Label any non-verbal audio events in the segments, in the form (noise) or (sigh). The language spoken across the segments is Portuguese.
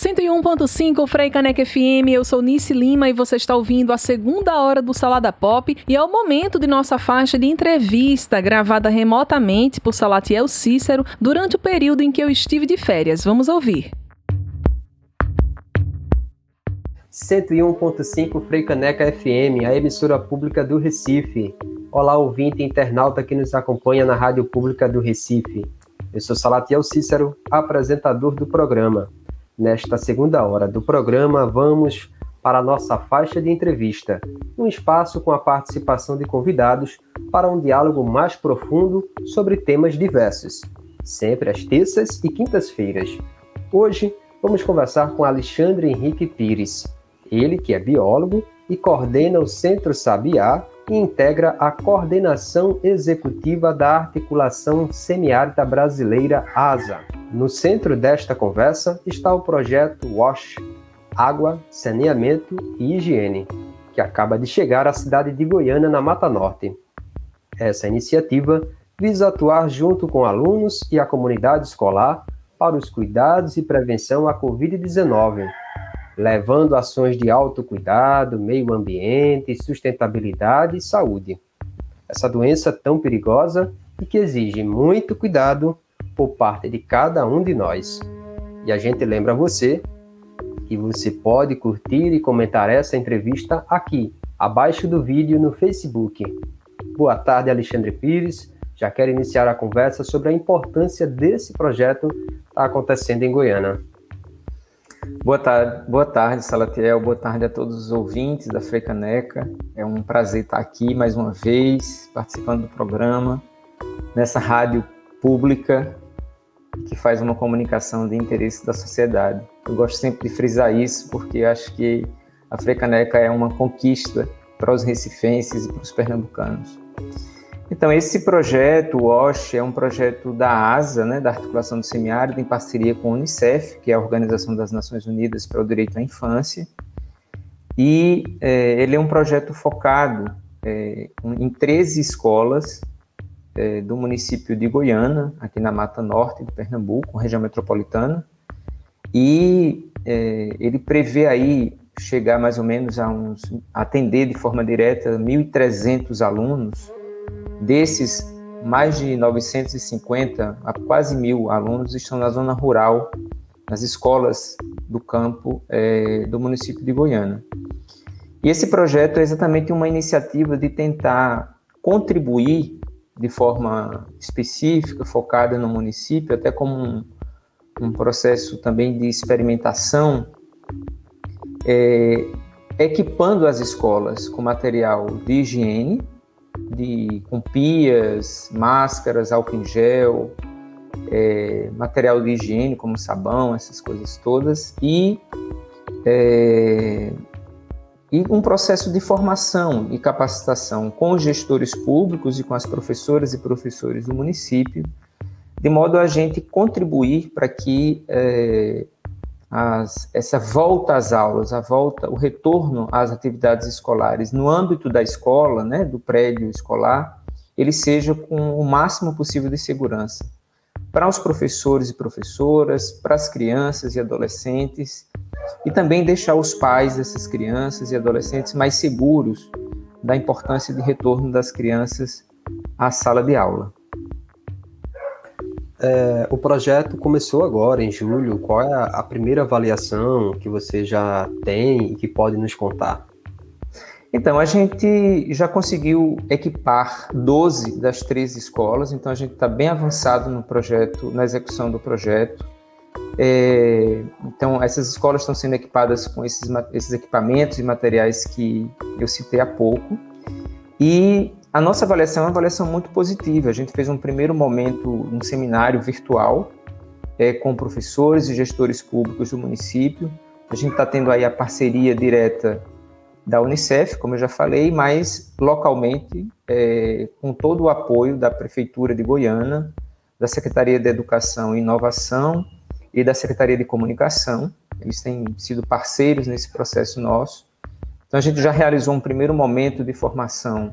101.5 Frei Caneca FM, eu sou Nice Lima e você está ouvindo a segunda hora do Salada Pop e é o momento de nossa faixa de entrevista gravada remotamente por Salatiel Cícero durante o período em que eu estive de férias. Vamos ouvir. 101.5 Frei Caneca FM, a emissora pública do Recife. Olá, ouvinte e internauta que nos acompanha na Rádio Pública do Recife. Eu sou Salatiel Cícero, apresentador do programa. Nesta segunda hora do programa, vamos para a nossa faixa de entrevista, um espaço com a participação de convidados para um diálogo mais profundo sobre temas diversos, sempre às terças e quintas-feiras. Hoje, vamos conversar com Alexandre Henrique Pires, ele que é biólogo e coordena o Centro Sabiá e integra a coordenação executiva da Articulação Semiárida Brasileira ASA. No centro desta conversa está o projeto WASH Água, Saneamento e Higiene, que acaba de chegar à cidade de Goiânia, na Mata Norte. Essa iniciativa visa atuar junto com alunos e a comunidade escolar para os cuidados e prevenção à Covid-19 levando ações de autocuidado, meio ambiente, sustentabilidade e saúde. Essa doença tão perigosa e que exige muito cuidado por parte de cada um de nós. E a gente lembra você que você pode curtir e comentar essa entrevista aqui, abaixo do vídeo no Facebook. Boa tarde, Alexandre Pires. Já quero iniciar a conversa sobre a importância desse projeto que está acontecendo em Goiânia. Boa tarde, boa tarde, Salatiel. Boa tarde a todos os ouvintes da Frecaneca. É um prazer estar aqui mais uma vez, participando do programa, nessa rádio pública que faz uma comunicação de interesse da sociedade. Eu gosto sempre de frisar isso porque acho que a Frecaneca é uma conquista para os recifenses e para os pernambucanos. Então, esse projeto, o OSH, é um projeto da ASA, né, da Articulação do Semiárido, em parceria com a Unicef, que é a Organização das Nações Unidas para o Direito à Infância. E é, ele é um projeto focado é, em 13 escolas é, do município de Goiânia, aqui na Mata Norte de Pernambuco, região metropolitana. E é, ele prevê aí chegar mais ou menos a uns atender de forma direta 1.300 alunos Desses, mais de 950 a quase mil alunos estão na zona rural, nas escolas do campo é, do município de Goiânia. E esse projeto é exatamente uma iniciativa de tentar contribuir de forma específica, focada no município, até como um, um processo também de experimentação, é, equipando as escolas com material de higiene, de, com pias, máscaras, álcool em gel, é, material de higiene como sabão, essas coisas todas, e, é, e um processo de formação e capacitação com os gestores públicos e com as professoras e professores do município, de modo a gente contribuir para que é, as, essa volta às aulas, a volta, o retorno às atividades escolares no âmbito da escola, né, do prédio escolar, ele seja com o máximo possível de segurança. Para os professores e professoras, para as crianças e adolescentes, e também deixar os pais dessas crianças e adolescentes mais seguros da importância de retorno das crianças à sala de aula. É, o projeto começou agora, em julho. Qual é a, a primeira avaliação que você já tem e que pode nos contar? Então, a gente já conseguiu equipar 12 das 13 escolas, então a gente está bem avançado no projeto, na execução do projeto. É, então, essas escolas estão sendo equipadas com esses, esses equipamentos e materiais que eu citei há pouco. E a nossa avaliação é uma avaliação muito positiva. A gente fez um primeiro momento, um seminário virtual é, com professores e gestores públicos do município. A gente está tendo aí a parceria direta da Unicef, como eu já falei, mas localmente, é, com todo o apoio da Prefeitura de Goiânia, da Secretaria de Educação e Inovação e da Secretaria de Comunicação. Eles têm sido parceiros nesse processo nosso. Então, a gente já realizou um primeiro momento de formação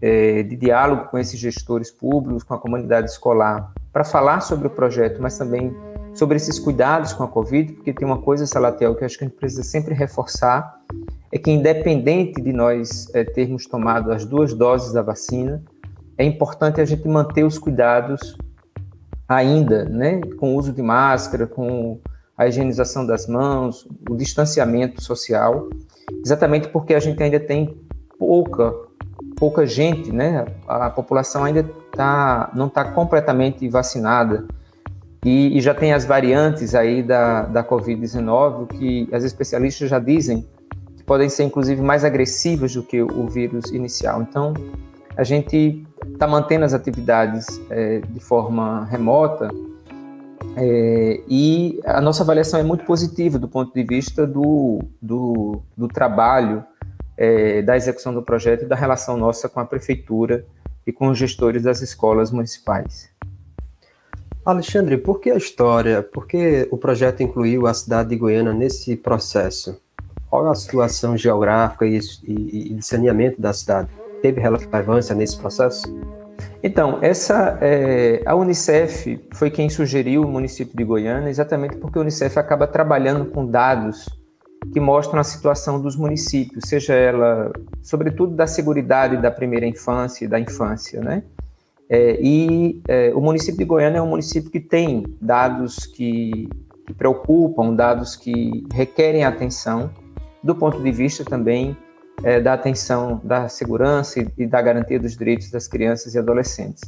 é, de diálogo com esses gestores públicos, com a comunidade escolar, para falar sobre o projeto, mas também sobre esses cuidados com a Covid, porque tem uma coisa, Salatiel, que eu acho que a gente precisa sempre reforçar, é que independente de nós é, termos tomado as duas doses da vacina, é importante a gente manter os cuidados ainda, né, com o uso de máscara, com a higienização das mãos, o distanciamento social, exatamente porque a gente ainda tem pouca pouca gente, né? A população ainda tá, não está completamente vacinada e, e, já tem as variantes aí da, da Covid-19 que as especialistas já dizem que podem ser inclusive mais agressivas do que o vírus inicial. Então, a gente está mantendo as atividades é, de forma remota é, e a nossa avaliação é muito positiva do ponto de vista do, do, do trabalho é, da execução do projeto e da relação nossa com a prefeitura e com os gestores das escolas municipais. Alexandre, por que a história, por que o projeto incluiu a cidade de Goiânia nesse processo? Qual a situação geográfica e, e, e de saneamento da cidade? Teve relevância nesse processo? Então, essa é, a Unicef foi quem sugeriu o município de Goiânia, exatamente porque a Unicef acaba trabalhando com dados que mostram a situação dos municípios, seja ela, sobretudo, da segurança da primeira infância e da infância, né? É, e é, o município de Goiânia é um município que tem dados que, que preocupam, dados que requerem atenção, do ponto de vista também é, da atenção da segurança e, e da garantia dos direitos das crianças e adolescentes.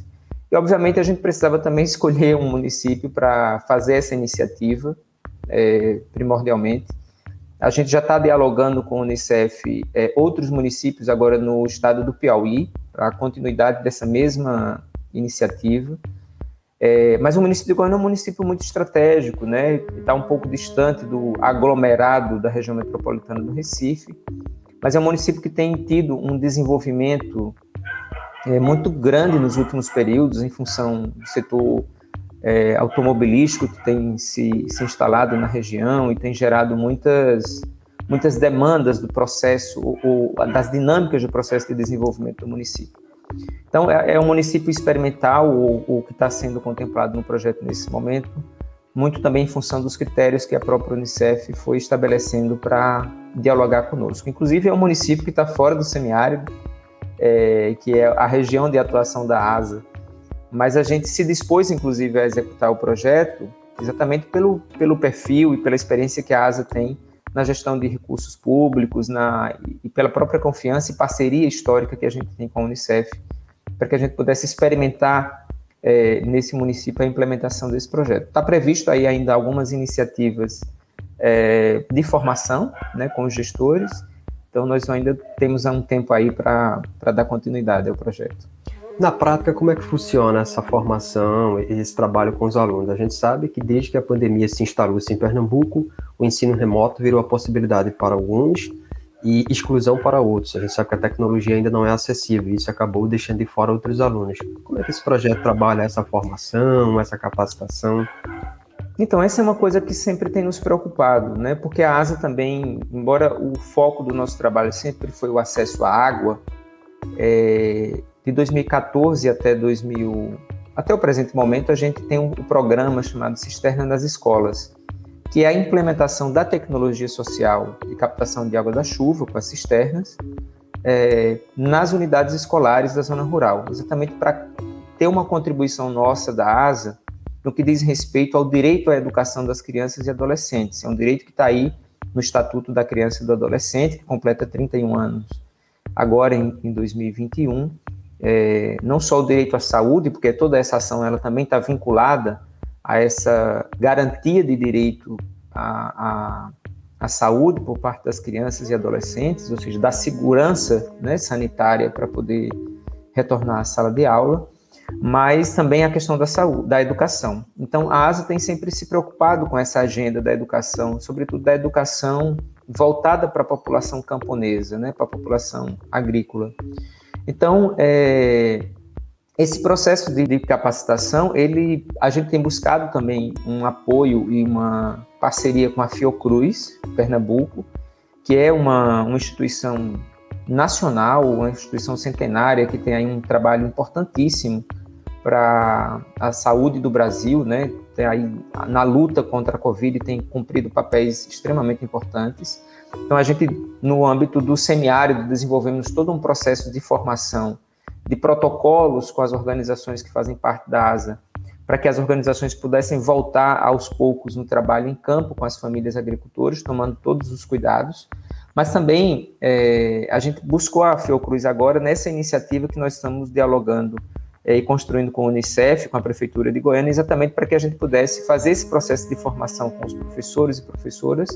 E, obviamente, a gente precisava também (laughs) escolher um município para fazer essa iniciativa, é, primordialmente, a gente já está dialogando com o Unicef é, outros municípios agora no estado do Piauí, para a continuidade dessa mesma iniciativa. É, mas o município de Goiânia é um município muito estratégico, né? Está um pouco distante do aglomerado da região metropolitana do Recife, mas é um município que tem tido um desenvolvimento é, muito grande nos últimos períodos em função do setor é, automobilístico que tem se, se instalado na região e tem gerado muitas, muitas demandas do processo, ou, ou das dinâmicas do processo de desenvolvimento do município. Então, é, é um município experimental, o que está sendo contemplado no projeto nesse momento, muito também em função dos critérios que a própria Unicef foi estabelecendo para dialogar conosco. Inclusive, é um município que está fora do semiárido, é, que é a região de atuação da ASA, mas a gente se dispôs, inclusive, a executar o projeto exatamente pelo, pelo perfil e pela experiência que a ASA tem na gestão de recursos públicos na, e pela própria confiança e parceria histórica que a gente tem com a Unicef, para que a gente pudesse experimentar é, nesse município a implementação desse projeto. Está previsto aí ainda algumas iniciativas é, de formação né, com os gestores, então nós ainda temos um tempo aí para dar continuidade ao projeto. Na prática, como é que funciona essa formação esse trabalho com os alunos? A gente sabe que desde que a pandemia se instalou em Pernambuco, o ensino remoto virou a possibilidade para alguns e exclusão para outros. A gente sabe que a tecnologia ainda não é acessível e isso acabou deixando de fora outros alunos. Como é que esse projeto trabalha essa formação, essa capacitação? Então, essa é uma coisa que sempre tem nos preocupado, né? Porque a ASA também, embora o foco do nosso trabalho sempre foi o acesso à água, é, de 2014 até 2000, até o presente momento, a gente tem um programa chamado Cisterna nas Escolas, que é a implementação da tecnologia social de captação de água da chuva com as cisternas é, nas unidades escolares da zona rural, exatamente para ter uma contribuição nossa da ASA no que diz respeito ao direito à educação das crianças e adolescentes. É um direito que está aí no Estatuto da Criança e do Adolescente, que completa 31 anos agora em, em 2021, é, não só o direito à saúde, porque toda essa ação ela também está vinculada a essa garantia de direito à, à, à, saúde por parte das crianças e adolescentes, ou seja, da segurança né, sanitária para poder retornar à sala de aula, mas também a questão da saúde, da educação. Então, a ASA tem sempre se preocupado com essa agenda da educação, sobretudo da educação voltada para a população camponesa, né, para a população agrícola. Então, é, esse processo de, de, capacitação, ele, a gente tem buscado também um apoio e uma parceria com a Fiocruz, Pernambuco, que é uma, uma instituição nacional, uma instituição centenária que tem aí um trabalho importantíssimo para a saúde do Brasil, né? tem aí, na luta contra a Covid tem cumprido papéis extremamente importantes. Então, a gente, no âmbito do semiárido, desenvolvemos todo um processo de formação de protocolos com as organizações que fazem parte da ASA, para que as organizações pudessem voltar aos poucos no trabalho em campo com as famílias agricultores, tomando todos os cuidados. Mas também é, a gente buscou a Fiocruz agora nessa iniciativa que nós estamos dialogando é, e construindo com a Unicef, com a Prefeitura de Goiânia, exatamente para que a gente pudesse fazer esse processo de formação com os professores e professoras,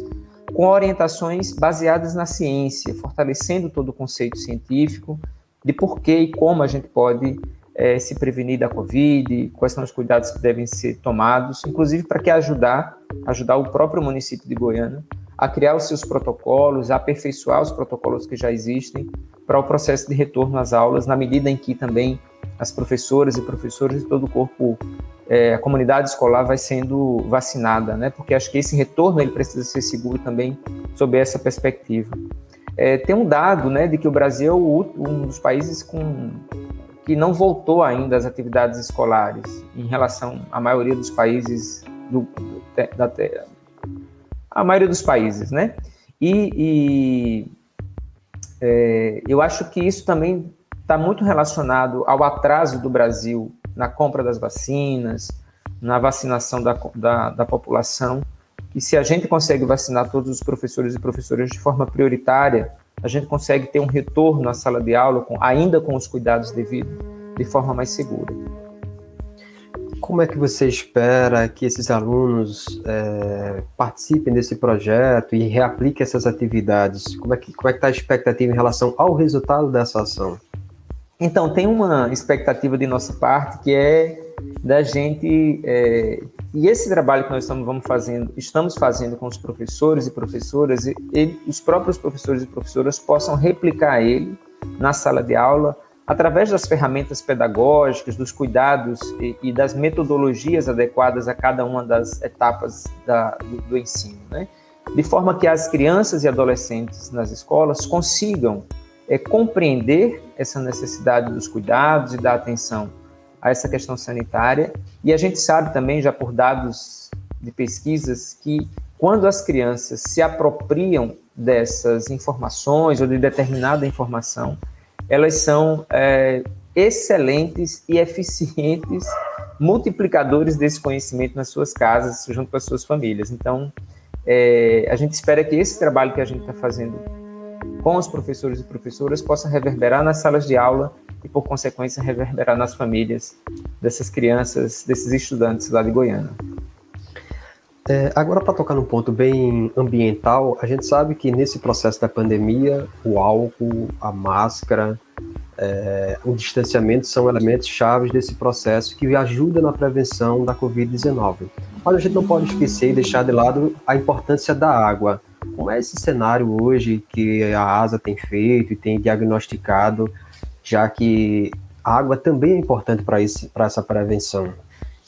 com orientações baseadas na ciência, fortalecendo todo o conceito científico de por que e como a gente pode é, se prevenir da Covid, quais são os cuidados que devem ser tomados, inclusive para que ajudar, ajudar o próprio município de Goiânia a criar os seus protocolos, a aperfeiçoar os protocolos que já existem para o processo de retorno às aulas, na medida em que também as professoras e professores de todo o corpo, é, a comunidade escolar vai sendo vacinada, né? Porque acho que esse retorno ele precisa ser seguro também sob essa perspectiva. É, tem um dado, né, de que o Brasil é um dos países com que não voltou ainda às atividades escolares em relação à maioria dos países do, da, a maioria dos países, né? E, e é, eu acho que isso também está muito relacionado ao atraso do Brasil na compra das vacinas, na vacinação da, da, da população. E se a gente consegue vacinar todos os professores e professoras de forma prioritária, a gente consegue ter um retorno à sala de aula, com, ainda com os cuidados devidos, de forma mais segura. Como é que você espera que esses alunos é, participem desse projeto e reapliquem essas atividades? Como é que como é está a expectativa em relação ao resultado dessa ação? Então, tem uma expectativa de nossa parte que é da gente. É, e esse trabalho que nós estamos vamos fazendo, estamos fazendo com os professores e professoras, e, e os próprios professores e professoras possam replicar ele na sala de aula através das ferramentas pedagógicas, dos cuidados e, e das metodologias adequadas a cada uma das etapas da, do, do ensino, né? de forma que as crianças e adolescentes nas escolas consigam é compreender essa necessidade dos cuidados e da atenção a essa questão sanitária. E a gente sabe também, já por dados de pesquisas, que quando as crianças se apropriam dessas informações ou de determinada informação, elas são é, excelentes e eficientes multiplicadores desse conhecimento nas suas casas, junto com as suas famílias. Então, é, a gente espera que esse trabalho que a gente está fazendo com os professores e professoras possa reverberar nas salas de aula e, por consequência, reverberar nas famílias dessas crianças, desses estudantes lá de Goiânia. É, agora, para tocar num ponto bem ambiental, a gente sabe que nesse processo da pandemia, o álcool, a máscara, é, o distanciamento são elementos chaves desse processo que ajudam na prevenção da Covid-19. Mas a gente não pode esquecer e deixar de lado a importância da água. Como é esse cenário hoje que a ASA tem feito e tem diagnosticado, já que a água também é importante para essa prevenção?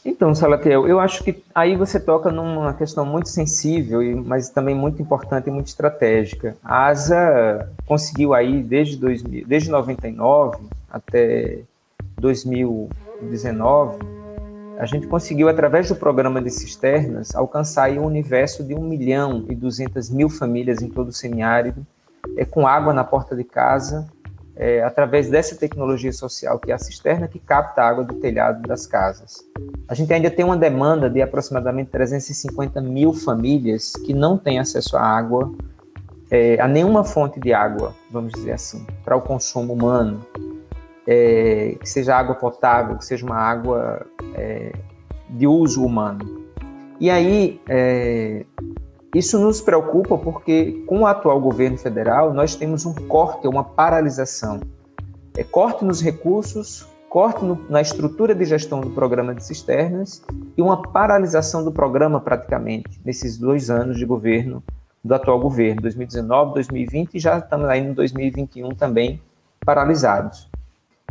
Então, Salatiel, eu acho que aí você toca numa questão muito sensível, mas também muito importante e muito estratégica. A ASA conseguiu aí, desde, 2000, desde 99 até 2019, a gente conseguiu, através do programa de cisternas, alcançar um universo de 1 milhão e 200 mil famílias em todo o semiárido, é, com água na porta de casa, é, através dessa tecnologia social, que é a cisterna, que capta a água do telhado das casas. A gente ainda tem uma demanda de aproximadamente 350 mil famílias que não têm acesso à água, é, a nenhuma fonte de água, vamos dizer assim, para o consumo humano é, que seja água potável, que seja uma água é, de uso humano. E aí, é, isso nos preocupa porque, com o atual governo federal, nós temos um corte, uma paralisação. É, corte nos recursos, corte no, na estrutura de gestão do programa de cisternas e uma paralisação do programa, praticamente, nesses dois anos de governo do atual governo, 2019, 2020 e já estamos aí em 2021 também paralisados.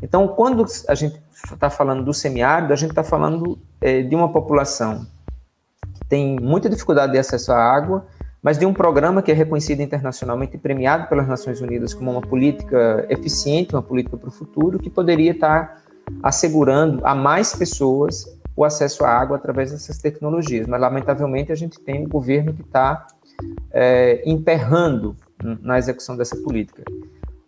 Então, quando a gente está falando do semiárido, a gente está falando é, de uma população tem muita dificuldade de acesso à água, mas de um programa que é reconhecido internacionalmente e premiado pelas Nações Unidas como uma política eficiente, uma política para o futuro, que poderia estar assegurando a mais pessoas o acesso à água através dessas tecnologias. Mas, lamentavelmente, a gente tem um governo que está é, emperrando na execução dessa política.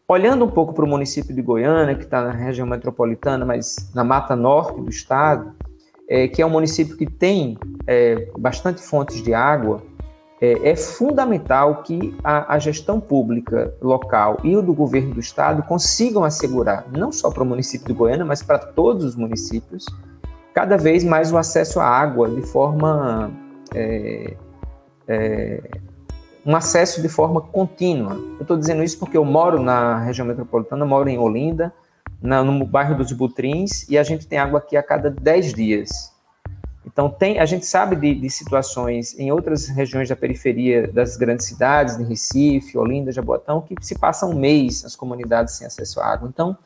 Olhando um pouco para o município de Goiânia, que está na região metropolitana, mas na mata norte do estado, é, que é um município que tem é, bastante fontes de água, é, é fundamental que a, a, gestão pública local e o do governo do estado consigam assegurar, não só para o município de Goiânia, mas para todos os municípios, cada vez mais o acesso à água de forma. É, é, um acesso de forma contínua. Eu estou dizendo isso porque eu moro na região metropolitana, moro em Olinda, na, no bairro dos Butrins, e a gente tem água aqui a cada 10 dias. Então, tem, a gente sabe de, de, situações em outras regiões da periferia das grandes cidades, de Recife, Olinda, Jaboatão, que se passa um mês as comunidades sem acesso à água. Então,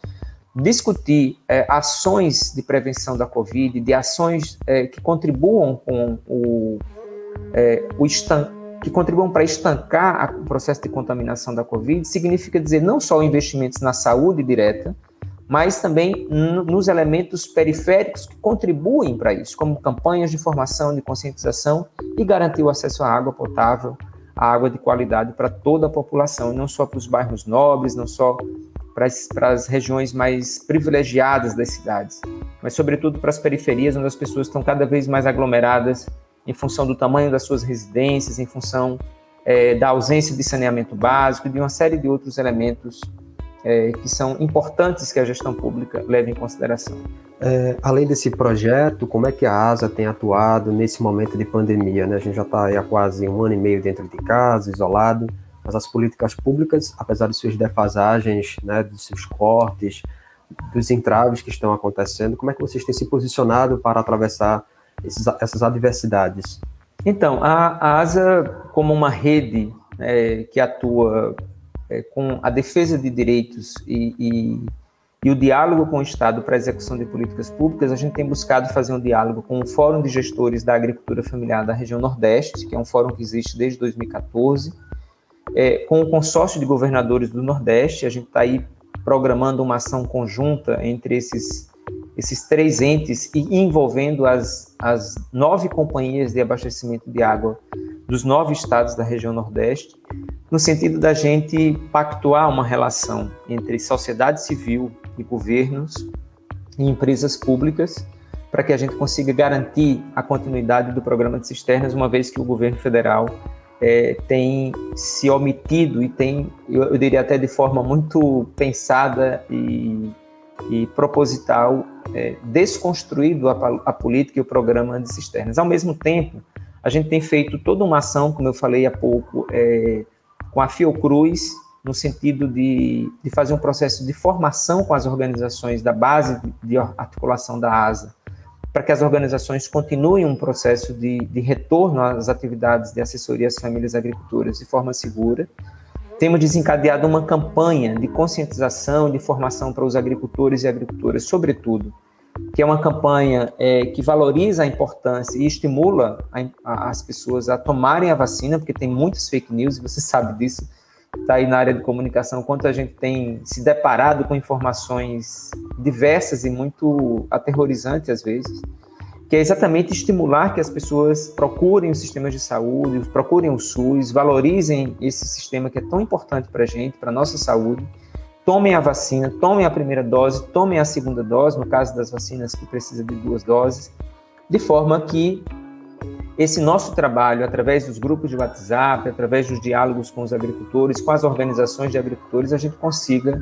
discutir é, ações de prevenção da Covid, de ações é, que contribuam com o, é, o que contribuam para estancar o processo de contaminação da Covid, significa dizer não só investimentos na saúde direta, mas também nos elementos periféricos que contribuem para isso, como campanhas de formação, de conscientização e garantir o acesso à água potável, à água de qualidade para toda a população, e não só para os bairros nobres, não só para as, regiões mais privilegiadas das cidades, mas sobretudo para as periferias, onde as pessoas estão cada vez mais aglomeradas em função do tamanho das suas residências, em função é, da ausência de saneamento básico, de uma série de outros elementos é, que são importantes que a gestão pública leve em consideração. É, além desse projeto, como é que a ASA tem atuado nesse momento de pandemia? Né? A gente já está há quase um ano e meio dentro de casa, isolado, mas as políticas públicas, apesar de suas defasagens, né, dos seus cortes, dos entraves que estão acontecendo, como é que vocês têm se posicionado para atravessar esses, essas adversidades? Então, a, a ASA, como uma rede é, que atua é, com a defesa de direitos e, e, e, o diálogo com o Estado para a execução de políticas públicas, a gente tem buscado fazer um diálogo com o Fórum de Gestores da Agricultura Familiar da região Nordeste, que é um fórum que existe desde 2014, é, com o Consórcio de Governadores do Nordeste, a gente está aí programando uma ação conjunta entre esses, esses três entes e envolvendo as, as nove companhias de abastecimento de água dos nove estados da região Nordeste, no sentido da gente pactuar uma relação entre sociedade civil e governos e empresas públicas para que a gente consiga garantir a continuidade do programa de cisternas, uma vez que o governo federal é, tem se omitido e tem, eu, eu, diria até de forma muito pensada e, e proposital, é, desconstruído a, a política e o programa de cisternas. Ao mesmo tempo, a gente tem feito toda uma ação, como eu falei há pouco, é, com a Fiocruz, no sentido de, de fazer um processo de formação com as organizações da base de articulação da ASA, para que as organizações continuem um processo de, de retorno às atividades de assessoria às famílias agricultoras de forma segura. Temos desencadeado uma campanha de conscientização, de formação para os agricultores e agricultoras, sobretudo, que é uma campanha é, que valoriza a importância e estimula a, a, as pessoas a tomarem a vacina, porque tem muitas fake news, e você (laughs) sabe disso, está aí na área de comunicação, quanto a gente tem se deparado com informações diversas e muito aterrorizantes às vezes, que é exatamente estimular que as pessoas procurem os sistemas de saúde, procurem o SUS, valorizem esse sistema que é tão importante para a gente, para a nossa saúde, tomem a vacina, tomem a primeira dose, tomem a segunda dose, no caso das vacinas que precisa de duas doses, de forma que esse nosso trabalho, através dos grupos de WhatsApp, através dos diálogos com os agricultores, com as organizações de agricultores, a gente consiga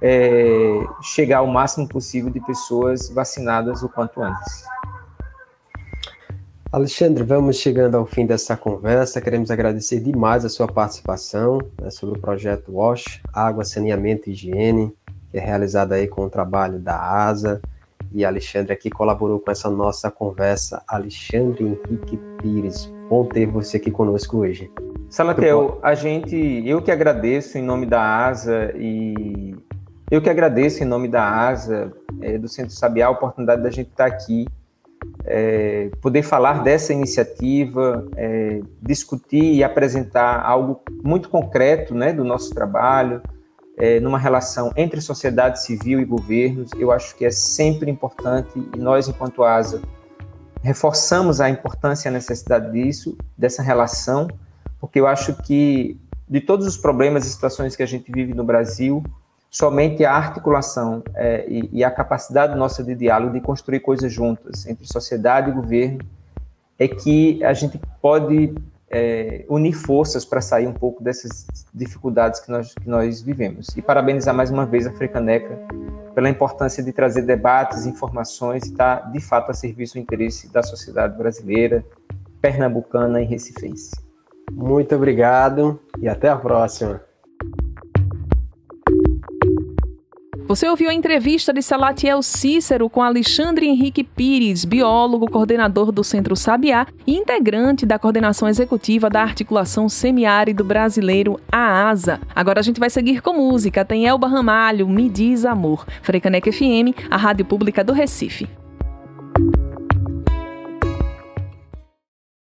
é, chegar ao máximo possível de pessoas vacinadas o quanto antes. Alexandre, vamos chegando ao fim dessa conversa. Queremos agradecer demais a sua participação né, sobre o projeto WASH, Água, Saneamento e Higiene, que é realizado aí com o trabalho da ASA. E Alexandre aqui colaborou com essa nossa conversa. Alexandre Henrique Pires, bom ter você aqui conosco hoje. Salatel, a gente, eu que agradeço em nome da ASA e eu que agradeço em nome da ASA, é, do Centro Sabiá, a oportunidade da gente estar aqui é, poder falar dessa iniciativa, é, discutir e apresentar algo muito concreto né, do nosso trabalho, é, numa relação entre sociedade civil e governos, eu acho que é sempre importante e nós, enquanto ASA, reforçamos a importância e a necessidade disso, dessa relação, porque eu acho que de todos os problemas e situações que a gente vive no Brasil, somente a articulação é, e, e, a capacidade nossa de diálogo, de construir coisas juntas entre sociedade e governo, é que a gente pode é, unir forças para sair um pouco dessas dificuldades que nós, que nós vivemos. E parabenizar mais uma vez a Frecaneca pela importância de trazer debates, informações e estar, tá, de fato, a serviço do interesse da sociedade brasileira, pernambucana e recifense. Muito obrigado e até a próxima. Você ouviu a entrevista de Salatiel Cícero com Alexandre Henrique Pires, biólogo, coordenador do Centro Sabiá e integrante da coordenação executiva da Articulação Semiárido Brasileiro, a ASA. Agora a gente vai seguir com música. Tem Elba Ramalho, Me Diz Amor. Frecanec FM, a rádio pública do Recife.